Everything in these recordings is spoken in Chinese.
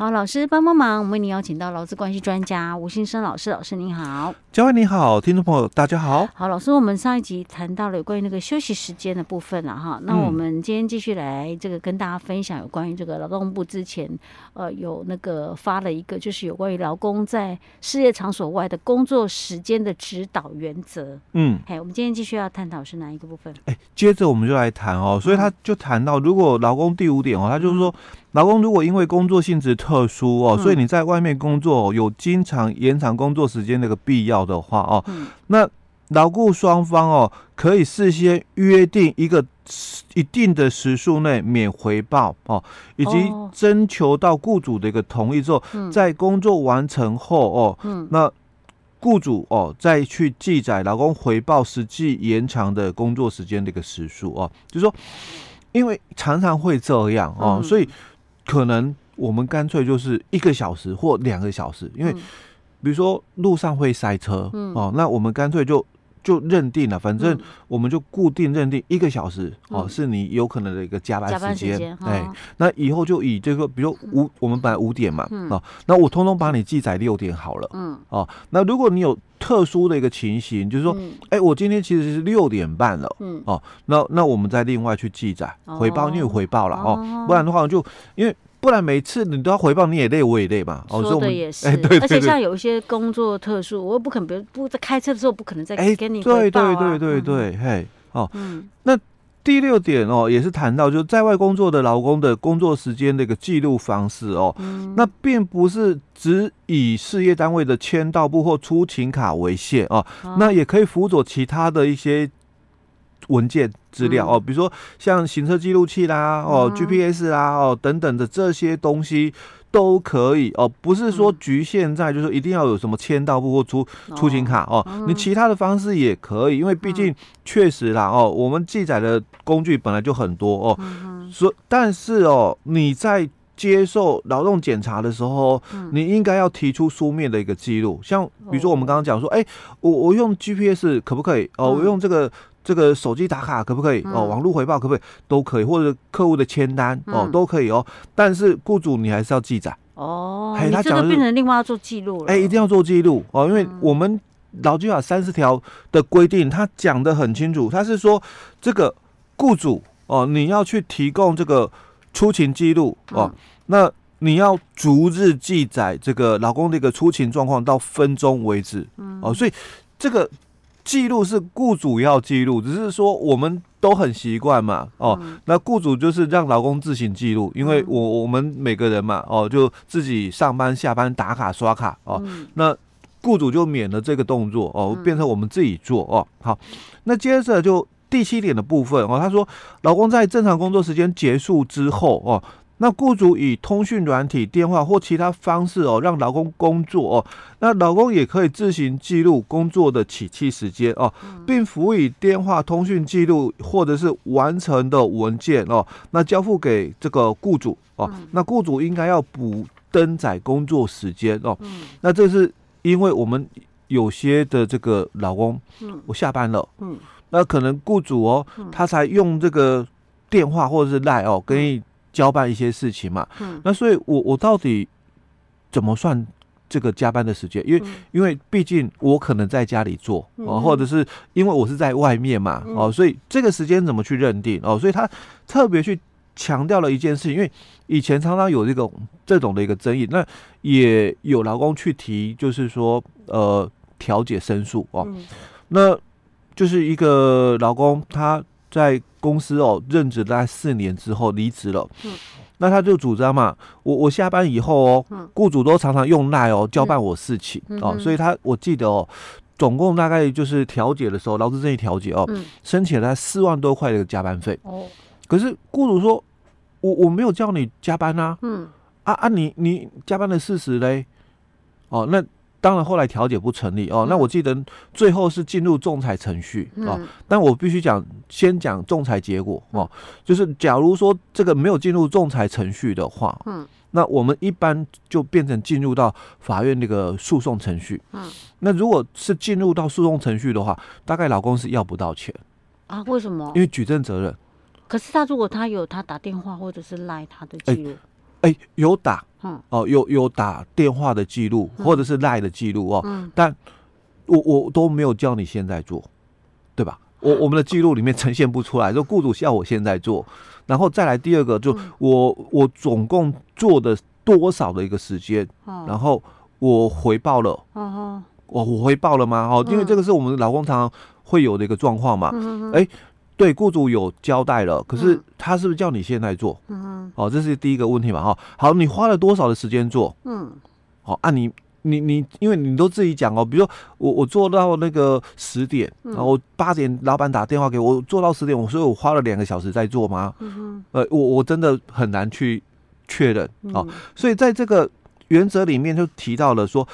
好，老师帮帮忙，我们为您邀请到劳资关系专家吴新生老师，老师您好。嘉惠你好，听众朋友大家好。好，老师，我们上一集谈到了有关于那个休息时间的部分了哈，那我们今天继续来这个跟大家分享有关于这个劳动部之前呃有那个发了一个就是有关于劳工在事业场所外的工作时间的指导原则。嗯，哎，我们今天继续要探讨是哪一个部分？哎，接着我们就来谈哦，所以他就谈到如果劳工第五点哦，他就是说。劳工如果因为工作性质特殊哦，所以你在外面工作有经常延长工作时间那个必要的话哦，那劳雇双方哦可以事先约定一个一定的时数内免回报哦，以及征求到雇主的一个同意之后，在工作完成后哦，那雇主哦再去记载劳工回报实际延长的工作时间的一个时数哦，就是说，因为常常会这样哦，所以。可能我们干脆就是一个小时或两个小时，因为比如说路上会塞车，嗯、哦，那我们干脆就就认定了，反正我们就固定认定一个小时，嗯、哦，是你有可能的一个加班时间，哎、哦，那以后就以这个，比如说五，我们本来五点嘛，嗯、哦，那我通通把你记载六点好了，嗯，哦，那如果你有特殊的一个情形，就是说，哎、嗯，我今天其实是六点半了，嗯，哦，那那我们再另外去记载回报，你有回报了哦，哦，不然的话就因为。不然每次你都要回报，你也累，我也累嘛。说的也是，而且像有一些工作特殊，我又不可能，比如不在开车的时候，不可能再给你回报啊。对对对对对，嘿，哦，嗯那第六点哦，也是谈到就是在外工作的劳工的工作时间的一个记录方式哦，那并不是只以事业单位的签到簿或出勤卡为限哦，那也可以辅佐其他的一些。文件资料哦，比如说像行车记录器啦，哦 GPS 啦，哦等等的这些东西都可以哦，不是说局限在就是一定要有什么签到簿或出出勤卡哦，你其他的方式也可以，因为毕竟确实啦哦，我们记载的工具本来就很多哦，所但是哦，你在接受劳动检查的时候，你应该要提出书面的一个记录，像比如说我们刚刚讲说，哎，我我用 GPS 可不可以？哦？我用这个。这个手机打卡可不可以？哦，网络回报可不可以？都可以，或者客户的签单哦，都可以哦。但是雇主你还是要记载哦。哎，他这个变成另外要做记录了。哎，一定要做记录哦，因为我们劳基法三十条的规定，他讲的很清楚，他是说这个雇主哦，你要去提供这个出勤记录哦，那你要逐日记载这个老公的一个出勤状况到分钟为止哦，所以这个。记录是雇主要记录，只是说我们都很习惯嘛，哦，嗯、那雇主就是让劳工自行记录，因为我我们每个人嘛，哦，就自己上班下班打卡刷卡哦，嗯、那雇主就免了这个动作哦，变成我们自己做哦。好，那接着就第七点的部分哦，他说，劳工在正常工作时间结束之后哦。那雇主以通讯软体、电话或其他方式哦，让劳工工作哦。那劳工也可以自行记录工作的起讫时间哦，并辅以电话通讯记录或者是完成的文件哦。那交付给这个雇主哦。那雇主应该要补登载工作时间哦。那这是因为我们有些的这个劳工，我下班了，嗯那可能雇主哦，他才用这个电话或者是 LINE 哦，跟你。交办一些事情嘛，嗯、那所以我我到底怎么算这个加班的时间？因为、嗯、因为毕竟我可能在家里做哦，嗯、或者是因为我是在外面嘛哦，嗯、所以这个时间怎么去认定？哦？所以他特别去强调了一件事情，因为以前常常有这种这种的一个争议，那也有劳工去提，就是说呃调解申诉哦，嗯、那就是一个劳工他。在公司哦任职大概四年之后离职了，嗯，那他就主张嘛，我我下班以后哦，嗯，雇主都常常用赖哦交办我事情，嗯，哦，所以他我记得哦，总共大概就是调解的时候，劳资争议调解哦，嗯，申请了四万多块的加班费，哦，可是雇主说，我我没有叫你加班啊，嗯，啊啊你你加班的事实嘞，哦那。当然，后来调解不成立哦。那我记得最后是进入仲裁程序哦。嗯、但我必须讲，先讲仲裁结果哦。就是假如说这个没有进入仲裁程序的话，嗯，那我们一般就变成进入到法院那个诉讼程序。嗯，那如果是进入到诉讼程序的话，大概老公是要不到钱啊？为什么？因为举证责任。可是他如果他有他打电话或者是赖他的记录。欸哎、欸，有打，嗯，哦，有有打电话的记录，或者是赖的记录哦，嗯，但我我都没有叫你现在做，对吧？我我们的记录里面呈现不出来，就雇主叫我现在做，然后再来第二个，就我我总共做的多少的一个时间，然后我回报了，我我回报了吗？哦，因为这个是我们老工常常会有的一个状况嘛，哎。对，雇主有交代了，可是他是不是叫你现在做？嗯，哦，这是第一个问题嘛，哈。好，你花了多少的时间做？嗯，好，啊你，你你你，因为你都自己讲哦，比如说我我做到那个十点，然后八点老板打电话给我，我做到十点，我所以我花了两个小时在做吗？嗯哼，呃，我我真的很难去确认哦，所以在这个原则里面就提到了说，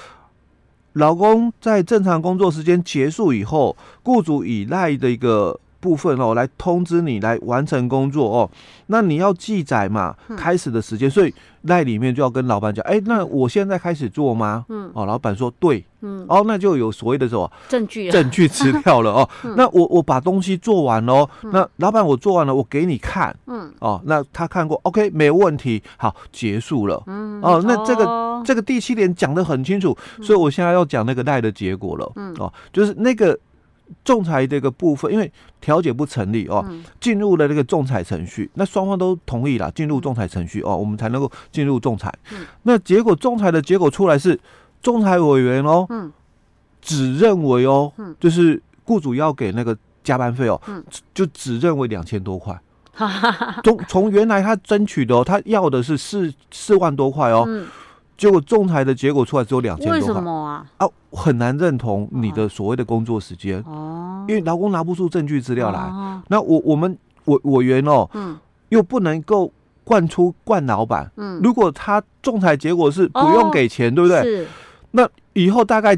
老公在正常工作时间结束以后，雇主依赖的一个。部分哦，来通知你来完成工作哦。那你要记载嘛，开始的时间，所以赖里面就要跟老板讲，哎，那我现在开始做吗？嗯，哦，老板说对，嗯，哦，那就有所谓的什么？证据，证据资料了哦。那我我把东西做完喽，那老板我做完了，我给你看，嗯，哦，那他看过，OK，没问题，好，结束了，嗯，哦，那这个这个第七点讲的很清楚，所以我现在要讲那个赖的结果了，嗯，哦，就是那个。仲裁这个部分，因为调解不成立哦，进入了这个仲裁程序，那双方都同意了进入仲裁程序哦，我们才能够进入仲裁。那结果仲裁的结果出来是，仲裁委员哦，只认为哦，就是雇主要给那个加班费哦，就只认为两千多块，从从原来他争取的哦，他要的是四四万多块哦。结果仲裁的结果出来只有两千多块，为什么啊？啊，很难认同你的所谓的工作时间哦，因为劳工拿不出证据资料来。哦、那我我们委委员哦，嗯，又不能够灌出灌老板，嗯，如果他仲裁结果是不用给钱，哦、对不对？是。那以后大概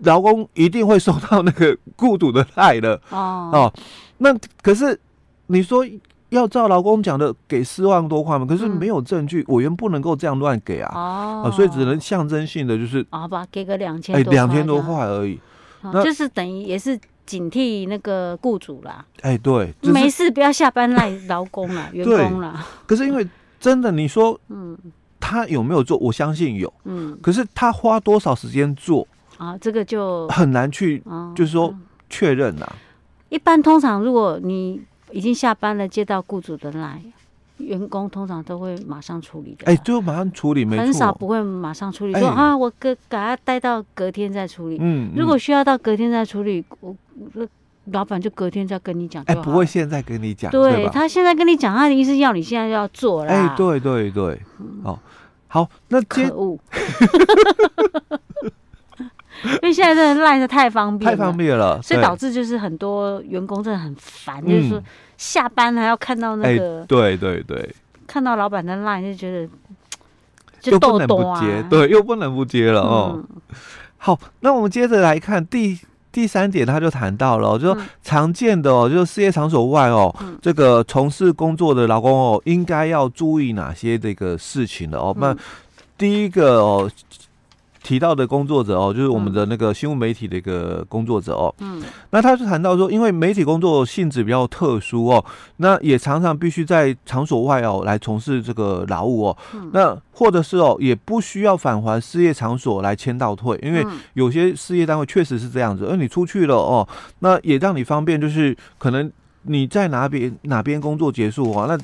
劳工一定会收到那个 雇主的赖的哦哦。那可是你说。要照劳工讲的给四万多块嘛？可是没有证据，委员不能够这样乱给啊！哦，所以只能象征性的就是好吧，给个两千哎，两千多块而已，那就是等于也是警惕那个雇主啦。哎，对，没事，不要下班赖劳工了，员工了。可是因为真的，你说，嗯，他有没有做？我相信有，嗯。可是他花多少时间做啊？这个就很难去，就是说确认呐。一般通常如果你。已经下班了，接到雇主的来，员工通常都会马上处理的。哎，就马上处理，没错，很少不会马上处理。说啊，我隔给他待到隔天再处理。嗯，如果需要到隔天再处理，我老板就隔天再跟你讲。哎，不会现在跟你讲。对，他现在跟你讲，他的意思要你现在就要做了。哎，对对对，哦，好，那可恶。因为现在真的赖的太方便，太方便了，所以导致就是很多员工真的很烦，就是说下班还要看到那个，对对对，看到老板的赖就觉得就不能不接，对，又不能不接了哦。好，那我们接着来看第第三点，他就谈到了，就常见的哦，就是事业场所外哦，这个从事工作的劳工哦，应该要注意哪些这个事情的哦？那第一个哦。提到的工作者哦，就是我们的那个新闻媒体的一个工作者哦。嗯，那他是谈到说，因为媒体工作性质比较特殊哦，那也常常必须在场所外哦来从事这个劳务哦。嗯，那或者是哦，也不需要返还事业场所来签到退，因为有些事业单位确实是这样子，而你出去了哦，那也让你方便，就是可能你在哪边哪边工作结束哦，那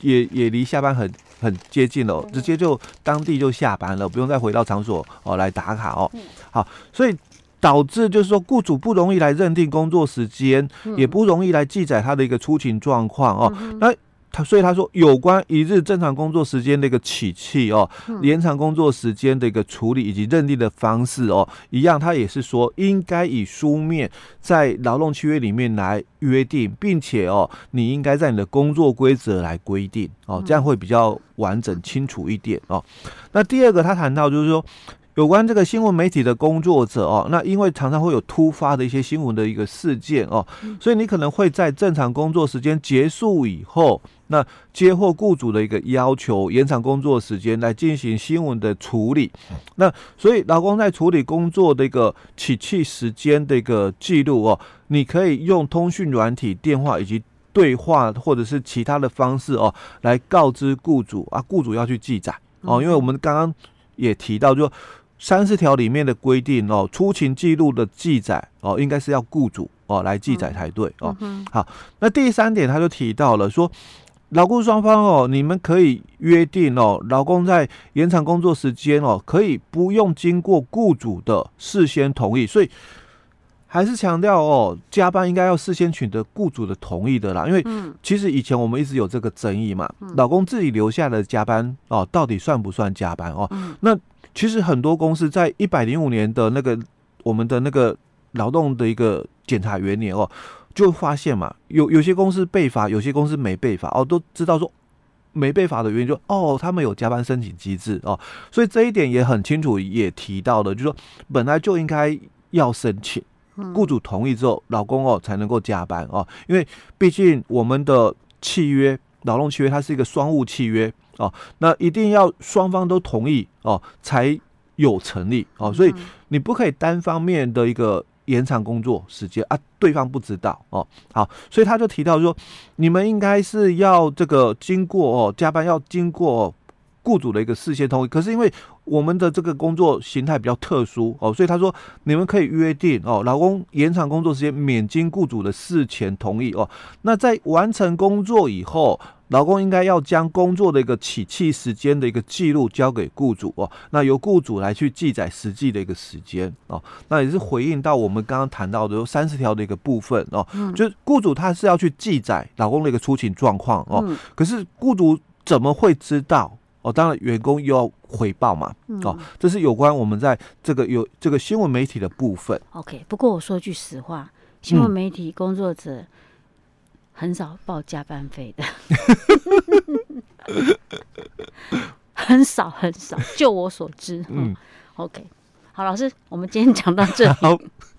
也也离下班很。很接近了，直接就当地就下班了，不用再回到场所哦来打卡哦。好，所以导致就是说，雇主不容易来认定工作时间，也不容易来记载他的一个出勤状况哦。那他所以他说，有关一日正常工作时间的一个起气哦，延长工作时间的一个处理以及认定的方式哦，一样，他也是说应该以书面在劳动契约里面来约定，并且哦，你应该在你的工作规则来规定哦，这样会比较完整清楚一点哦。那第二个，他谈到就是说。有关这个新闻媒体的工作者哦，那因为常常会有突发的一些新闻的一个事件哦，所以你可能会在正常工作时间结束以后，那接获雇主的一个要求，延长工作时间来进行新闻的处理。那所以劳工在处理工作的一个起气时间的一个记录哦，你可以用通讯软体、电话以及对话或者是其他的方式哦，来告知雇主啊，雇主要去记载。哦，因为我们刚刚也提到就，就三十条里面的规定哦，出勤记录的记载哦，应该是要雇主哦来记载才对哦。好，那第三点他就提到了说。劳雇双方哦，你们可以约定哦，劳工在延长工作时间哦，可以不用经过雇主的事先同意，所以还是强调哦，加班应该要事先取得雇主的同意的啦。因为其实以前我们一直有这个争议嘛，老公自己留下的加班哦，到底算不算加班哦？那其实很多公司在一百零五年的那个我们的那个劳动的一个检查元年哦。就发现嘛，有有些公司被罚，有些公司没被罚哦，都知道说没被罚的原因就哦，他们有加班申请机制哦，所以这一点也很清楚，也提到了，就是说本来就应该要申请，雇主同意之后，老公哦才能够加班哦，因为毕竟我们的契约劳动契约它是一个双务契约哦，那一定要双方都同意哦才有成立哦，所以你不可以单方面的一个。延长工作时间啊，对方不知道哦。好，所以他就提到说，你们应该是要这个经过哦，加班要经过雇主的一个事先同意。可是因为我们的这个工作形态比较特殊哦，所以他说你们可以约定哦，老公延长工作时间免经雇主的事前同意哦。那在完成工作以后。老公应该要将工作的一个起訖时间的一个记录交给雇主哦，那由雇主来去记载实际的一个时间哦，那也是回应到我们刚刚谈到的三十条的一个部分哦，就是雇主他是要去记载老公的一个出勤状况哦，可是雇主怎么会知道哦？当然员工又要回报嘛哦，这是有关我们在这个有这个新闻媒体的部分。OK，不过我说句实话，新闻媒体工作者。嗯很少报加班费的，很少很少，就我所知。嗯，OK，好，老师，我们今天讲到这里。